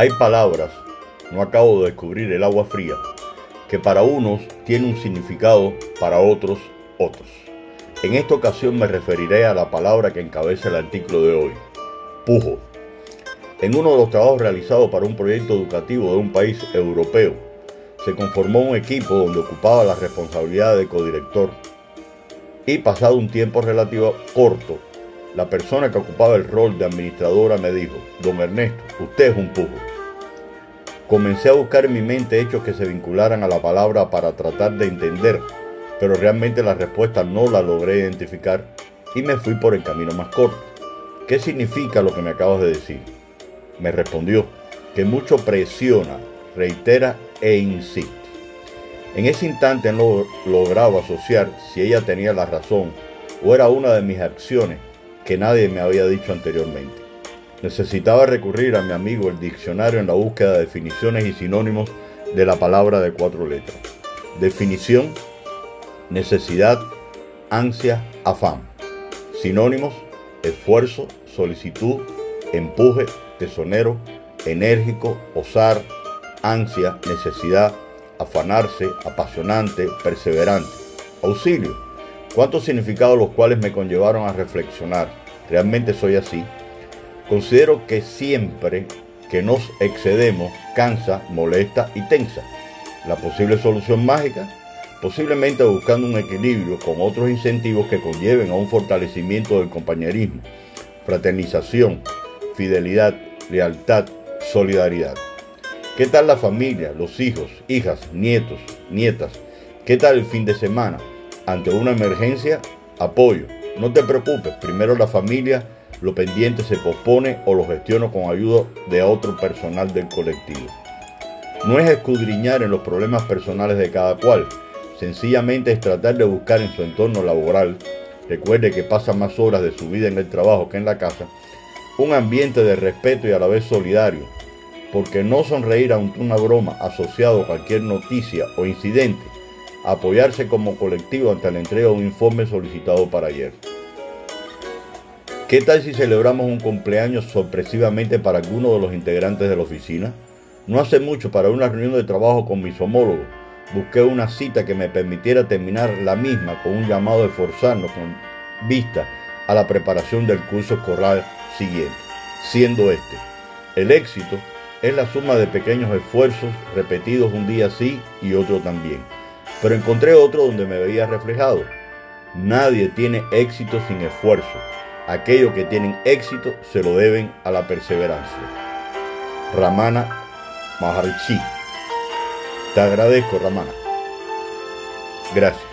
Hay palabras, no acabo de descubrir el agua fría, que para unos tiene un significado, para otros otros. En esta ocasión me referiré a la palabra que encabeza el artículo de hoy, pujo. En uno de los trabajos realizados para un proyecto educativo de un país europeo, se conformó un equipo donde ocupaba la responsabilidad de codirector y pasado un tiempo relativo corto, la persona que ocupaba el rol de administradora me dijo, don Ernesto, usted es un pujo. Comencé a buscar en mi mente hechos que se vincularan a la palabra para tratar de entender, pero realmente la respuesta no la logré identificar y me fui por el camino más corto. ¿Qué significa lo que me acabas de decir? Me respondió que mucho presiona, reitera e insiste. En ese instante no lograba asociar si ella tenía la razón o era una de mis acciones que nadie me había dicho anteriormente. Necesitaba recurrir a mi amigo el diccionario en la búsqueda de definiciones y sinónimos de la palabra de cuatro letras. Definición, necesidad, ansia, afán. Sinónimos, esfuerzo, solicitud, empuje, tesonero, enérgico, osar, ansia, necesidad, afanarse, apasionante, perseverante. Auxilio. ¿Cuántos significados los cuales me conllevaron a reflexionar? ¿Realmente soy así? Considero que siempre que nos excedemos cansa, molesta y tensa. La posible solución mágica, posiblemente buscando un equilibrio con otros incentivos que conlleven a un fortalecimiento del compañerismo, fraternización, fidelidad, lealtad, solidaridad. ¿Qué tal la familia, los hijos, hijas, nietos, nietas? ¿Qué tal el fin de semana? Ante una emergencia, apoyo. No te preocupes, primero la familia, lo pendiente se pospone o lo gestiono con ayuda de otro personal del colectivo. No es escudriñar en los problemas personales de cada cual, sencillamente es tratar de buscar en su entorno laboral, recuerde que pasa más horas de su vida en el trabajo que en la casa, un ambiente de respeto y a la vez solidario, porque no sonreír ante una broma asociado a cualquier noticia o incidente, apoyarse como colectivo ante la entrega de un informe solicitado para ayer. ¿Qué tal si celebramos un cumpleaños sorpresivamente para alguno de los integrantes de la oficina? No hace mucho para una reunión de trabajo con mis homólogos, busqué una cita que me permitiera terminar la misma con un llamado de forzarnos con vista a la preparación del curso escolar siguiente, siendo este el éxito es la suma de pequeños esfuerzos repetidos un día sí y otro también. Pero encontré otro donde me veía reflejado. Nadie tiene éxito sin esfuerzo. Aquellos que tienen éxito se lo deben a la perseverancia. Ramana Maharshi. Te agradezco, Ramana. Gracias.